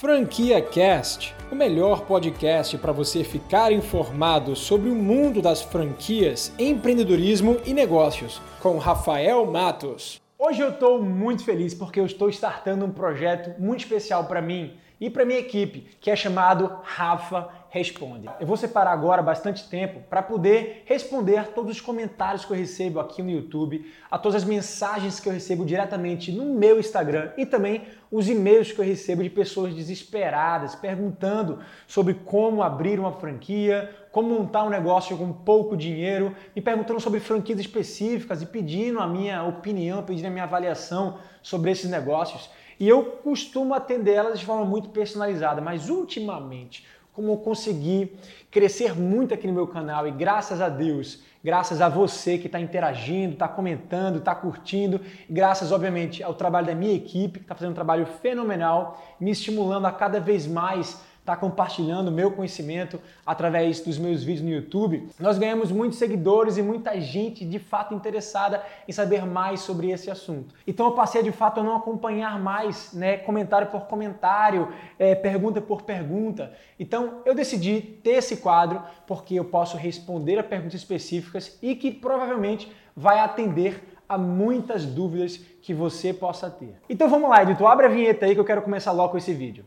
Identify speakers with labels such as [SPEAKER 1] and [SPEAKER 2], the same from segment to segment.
[SPEAKER 1] Franquia Cast, o melhor podcast para você ficar informado sobre o mundo das franquias, empreendedorismo e negócios, com Rafael Matos.
[SPEAKER 2] Hoje eu estou muito feliz porque eu estou startando um projeto muito especial para mim e para minha equipe, que é chamado Rafa Responde. Eu vou separar agora bastante tempo para poder responder todos os comentários que eu recebo aqui no YouTube, a todas as mensagens que eu recebo diretamente no meu Instagram e também os e-mails que eu recebo de pessoas desesperadas perguntando sobre como abrir uma franquia, como montar um negócio com pouco dinheiro, me perguntando sobre franquias específicas e pedindo a minha opinião, pedindo a minha avaliação sobre esses negócios. E eu costumo atender elas de forma muito personalizada, mas ultimamente como eu consegui crescer muito aqui no meu canal. E graças a Deus, graças a você que está interagindo, está comentando, está curtindo, graças, obviamente, ao trabalho da minha equipe, que está fazendo um trabalho fenomenal, me estimulando a cada vez mais está compartilhando meu conhecimento através dos meus vídeos no YouTube, nós ganhamos muitos seguidores e muita gente de fato interessada em saber mais sobre esse assunto. Então eu passei de fato a não acompanhar mais, né, comentário por comentário, é, pergunta por pergunta. Então eu decidi ter esse quadro porque eu posso responder a perguntas específicas e que provavelmente vai atender a muitas dúvidas que você possa ter. Então vamos lá, editor, abre a vinheta aí que eu quero começar logo esse vídeo.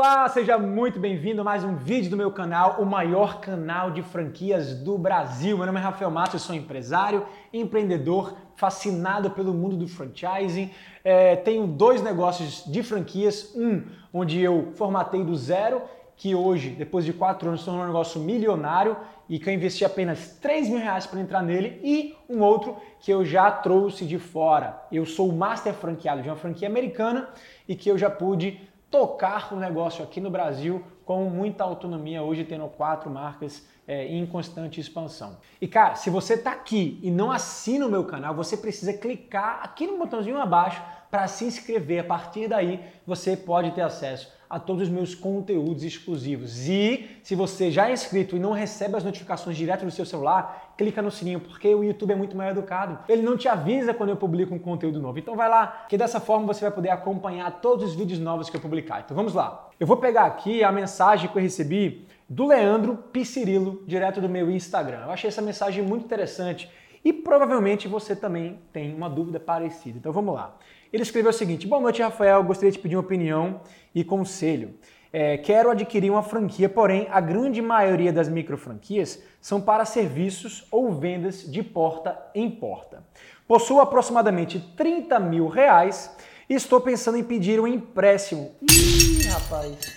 [SPEAKER 2] Olá, seja muito bem-vindo a mais um vídeo do meu canal, o maior canal de franquias do Brasil. Meu nome é Rafael Matos, sou empresário, empreendedor, fascinado pelo mundo do franchising. É, tenho dois negócios de franquias, um onde eu formatei do zero, que hoje, depois de quatro anos, tornou um negócio milionário e que eu investi apenas 3 mil reais para entrar nele, e um outro que eu já trouxe de fora. Eu sou o master franqueado de uma franquia americana e que eu já pude tocar o negócio aqui no Brasil com muita autonomia, hoje tendo quatro marcas é, em constante expansão. E cara, se você está aqui e não assina o meu canal, você precisa clicar aqui no botãozinho abaixo para se inscrever. A partir daí, você pode ter acesso a todos os meus conteúdos exclusivos. E se você já é inscrito e não recebe as notificações direto no seu celular, clica no sininho, porque o YouTube é muito mais educado. Ele não te avisa quando eu publico um conteúdo novo. Então vai lá, que dessa forma você vai poder acompanhar todos os vídeos novos que eu publicar. Então vamos lá. Eu vou pegar aqui a mensagem que eu recebi do Leandro Piscirilo, direto do meu Instagram. Eu achei essa mensagem muito interessante e provavelmente você também tem uma dúvida parecida. Então vamos lá. Ele escreveu o seguinte: Boa noite, Rafael. Gostaria de pedir uma opinião e conselho. É, quero adquirir uma franquia, porém a grande maioria das micro franquias são para serviços ou vendas de porta em porta. Possuo aproximadamente 30 mil reais e estou pensando em pedir um empréstimo. Ih, rapaz.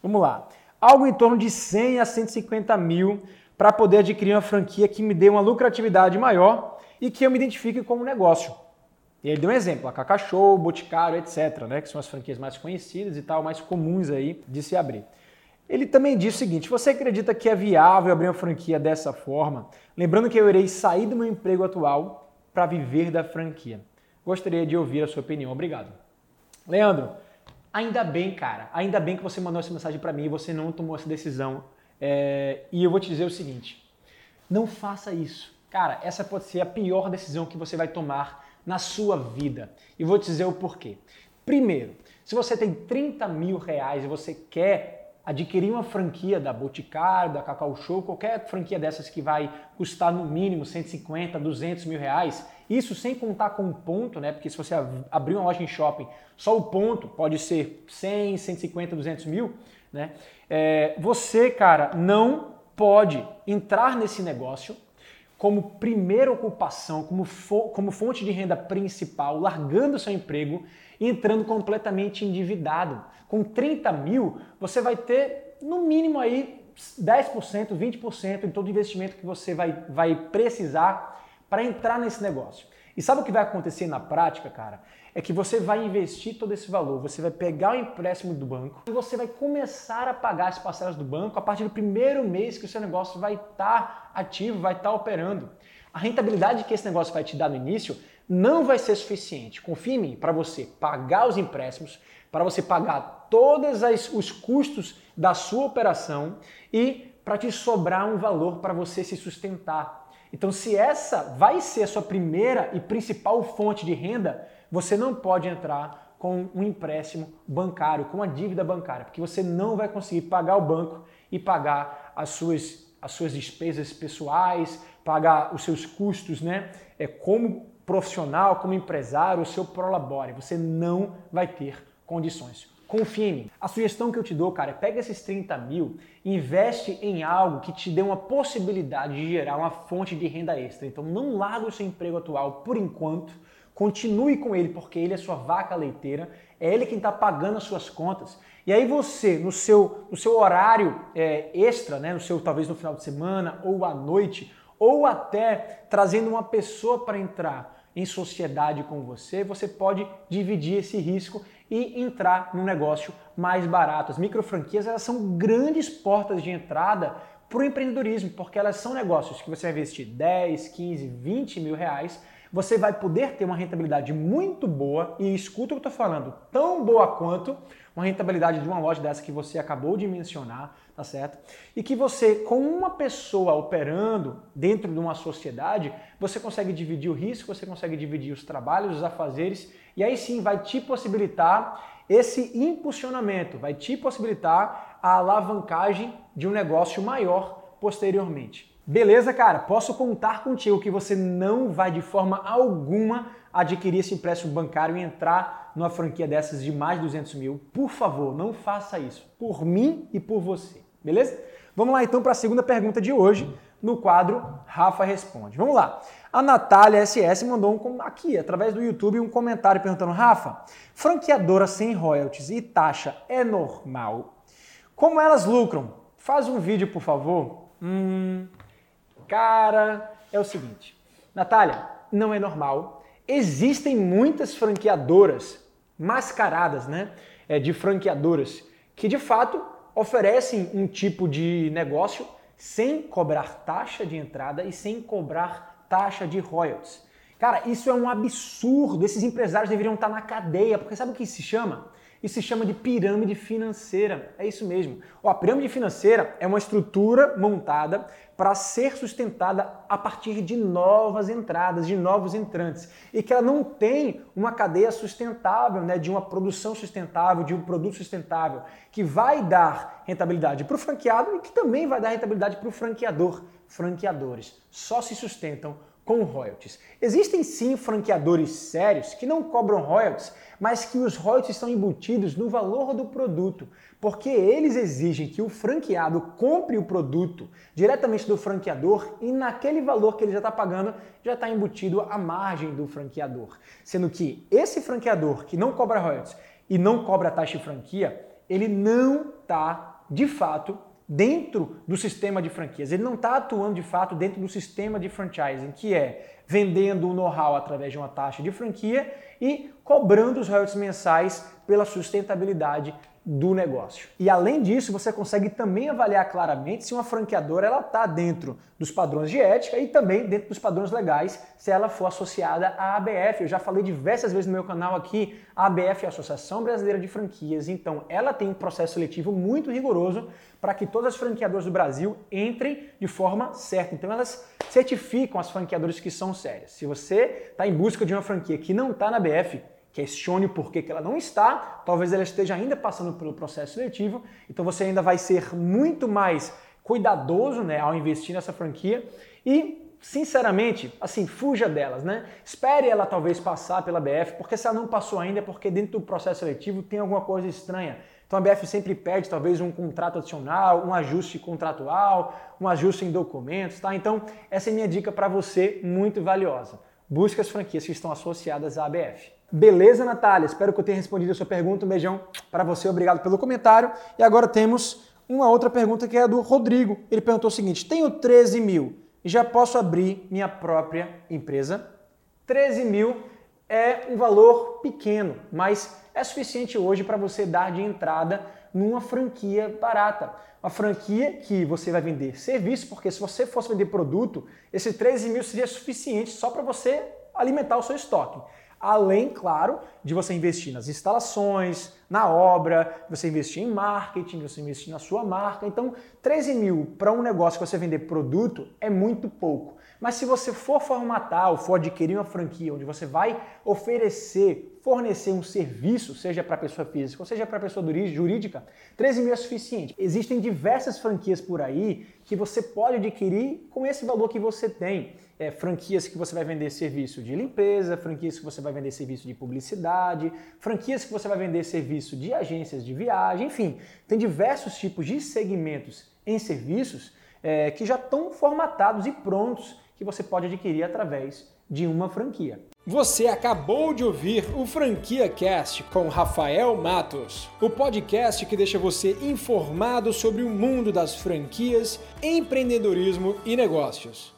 [SPEAKER 2] Vamos lá. Algo em torno de 100 a 150 mil para poder adquirir uma franquia que me dê uma lucratividade maior e que eu me identifique como negócio. E ele deu um exemplo, a Cacá Show, Boticário, etc., né, que são as franquias mais conhecidas e tal, mais comuns aí de se abrir. Ele também disse o seguinte: você acredita que é viável abrir uma franquia dessa forma? Lembrando que eu irei sair do meu emprego atual para viver da franquia. Gostaria de ouvir a sua opinião. Obrigado. Leandro, ainda bem, cara. Ainda bem que você mandou essa mensagem para mim e você não tomou essa decisão. É... E eu vou te dizer o seguinte: não faça isso. Cara, essa pode ser a pior decisão que você vai tomar na sua vida. E vou te dizer o porquê. Primeiro, se você tem 30 mil reais e você quer adquirir uma franquia da Boticário, da Cacau Show, qualquer franquia dessas que vai custar no mínimo 150, 200 mil reais, isso sem contar com o ponto, né? Porque se você abrir uma loja em shopping, só o ponto pode ser 100, 150, 200 mil, né? É, você, cara, não pode entrar nesse negócio como primeira ocupação, como, como fonte de renda principal, largando seu emprego e entrando completamente endividado. Com 30 mil, você vai ter no mínimo aí 10%, 20% em todo investimento que você vai, vai precisar para entrar nesse negócio. E sabe o que vai acontecer na prática, cara? É que você vai investir todo esse valor, você vai pegar o empréstimo do banco e você vai começar a pagar as parcelas do banco a partir do primeiro mês que o seu negócio vai estar tá ativo, vai estar tá operando. A rentabilidade que esse negócio vai te dar no início não vai ser suficiente. Confie em mim para você pagar os empréstimos, para você pagar todos os custos da sua operação e para te sobrar um valor para você se sustentar. Então, se essa vai ser a sua primeira e principal fonte de renda, você não pode entrar com um empréstimo bancário, com uma dívida bancária, porque você não vai conseguir pagar o banco e pagar as suas, as suas despesas pessoais, pagar os seus custos, né? É como profissional, como empresário, o seu prolabore. Você não vai ter condições. Confia em mim. A sugestão que eu te dou, cara, é pega esses 30 mil investe em algo que te dê uma possibilidade de gerar uma fonte de renda extra. Então não larga o seu emprego atual por enquanto, continue com ele, porque ele é sua vaca leiteira, é ele quem está pagando as suas contas. E aí você, no seu, no seu horário é, extra, né, no seu talvez no final de semana ou à noite, ou até trazendo uma pessoa para entrar em sociedade com você, você pode dividir esse risco e entrar num negócio mais barato. As micro franquias elas são grandes portas de entrada para o empreendedorismo, porque elas são negócios que você vai investir 10, 15, 20 mil reais, você vai poder ter uma rentabilidade muito boa, e escuta o que eu estou falando, tão boa quanto uma rentabilidade de uma loja dessa que você acabou de mencionar, tá certo? E que você, com uma pessoa operando dentro de uma sociedade, você consegue dividir o risco, você consegue dividir os trabalhos, os afazeres, e aí sim vai te possibilitar esse impulsionamento, vai te possibilitar a alavancagem de um negócio maior posteriormente. Beleza, cara? Posso contar contigo que você não vai de forma alguma adquirir esse empréstimo bancário e entrar numa franquia dessas de mais de 200 mil. Por favor, não faça isso. Por mim e por você. Beleza? Vamos lá então para a segunda pergunta de hoje no quadro Rafa Responde. Vamos lá. A Natália SS mandou um, aqui, através do YouTube, um comentário perguntando: Rafa, franqueadora sem royalties e taxa é normal? Como elas lucram? Faz um vídeo, por favor. Hum, Cara, é o seguinte, Natália, não é normal. Existem muitas franqueadoras mascaradas, né? É, de franqueadoras que de fato oferecem um tipo de negócio sem cobrar taxa de entrada e sem cobrar taxa de royalties. Cara, isso é um absurdo. Esses empresários deveriam estar na cadeia, porque sabe o que se chama? Isso se chama de pirâmide financeira. É isso mesmo. a pirâmide financeira é uma estrutura montada para ser sustentada a partir de novas entradas, de novos entrantes. E que ela não tem uma cadeia sustentável, né, de uma produção sustentável, de um produto sustentável, que vai dar rentabilidade para o franqueado e que também vai dar rentabilidade para o franqueador. Franqueadores só se sustentam com royalties. Existem sim franqueadores sérios que não cobram royalties, mas que os royalties estão embutidos no valor do produto, porque eles exigem que o franqueado compre o produto diretamente do franqueador e naquele valor que ele já está pagando já está embutido a margem do franqueador. Sendo que esse franqueador que não cobra royalties e não cobra taxa de franquia, ele não está de fato dentro do sistema de franquias. Ele não está atuando de fato dentro do sistema de franchising, que é vendendo o know-how através de uma taxa de franquia e cobrando os royalties mensais pela sustentabilidade do negócio. E além disso, você consegue também avaliar claramente se uma franqueadora ela está dentro dos padrões de ética e também dentro dos padrões legais, se ela for associada à ABF. Eu já falei diversas vezes no meu canal aqui, a ABF é a Associação Brasileira de Franquias, então ela tem um processo seletivo muito rigoroso para que todas as franqueadoras do Brasil entrem de forma certa. Então elas certificam as franqueadoras que são sérias. Se você está em busca de uma franquia que não está na ABF, questione o porquê que ela não está, talvez ela esteja ainda passando pelo processo seletivo, então você ainda vai ser muito mais cuidadoso né, ao investir nessa franquia e, sinceramente, assim, fuja delas, né? Espere ela talvez passar pela BF, porque se ela não passou ainda é porque dentro do processo seletivo tem alguma coisa estranha. Então a BF sempre pede talvez um contrato adicional, um ajuste contratual, um ajuste em documentos, tá? Então essa é minha dica para você, muito valiosa. Busque as franquias que estão associadas à ABF. Beleza, Natália? Espero que eu tenha respondido a sua pergunta. Um beijão para você, obrigado pelo comentário. E agora temos uma outra pergunta que é do Rodrigo. Ele perguntou o seguinte: tenho 13 mil e já posso abrir minha própria empresa? 13 mil é um valor pequeno, mas é suficiente hoje para você dar de entrada numa franquia barata. Uma franquia que você vai vender serviço, porque se você fosse vender produto, esse 13 mil seria suficiente só para você alimentar o seu estoque. Além, claro, de você investir nas instalações, na obra, você investir em marketing, você investir na sua marca. Então, 13 mil para um negócio que você vender produto é muito pouco. Mas se você for formatar ou for adquirir uma franquia onde você vai oferecer, fornecer um serviço, seja para pessoa física ou seja para pessoa jurídica, 13 mil é suficiente. Existem diversas franquias por aí que você pode adquirir com esse valor que você tem. É, franquias que você vai vender serviço de limpeza, franquias que você vai vender serviço de publicidade, franquias que você vai vender serviço de agências de viagem, enfim, tem diversos tipos de segmentos em serviços é, que já estão formatados e prontos que você pode adquirir através de uma franquia.
[SPEAKER 1] Você acabou de ouvir o Franquia Cast com Rafael Matos, o podcast que deixa você informado sobre o mundo das franquias, empreendedorismo e negócios.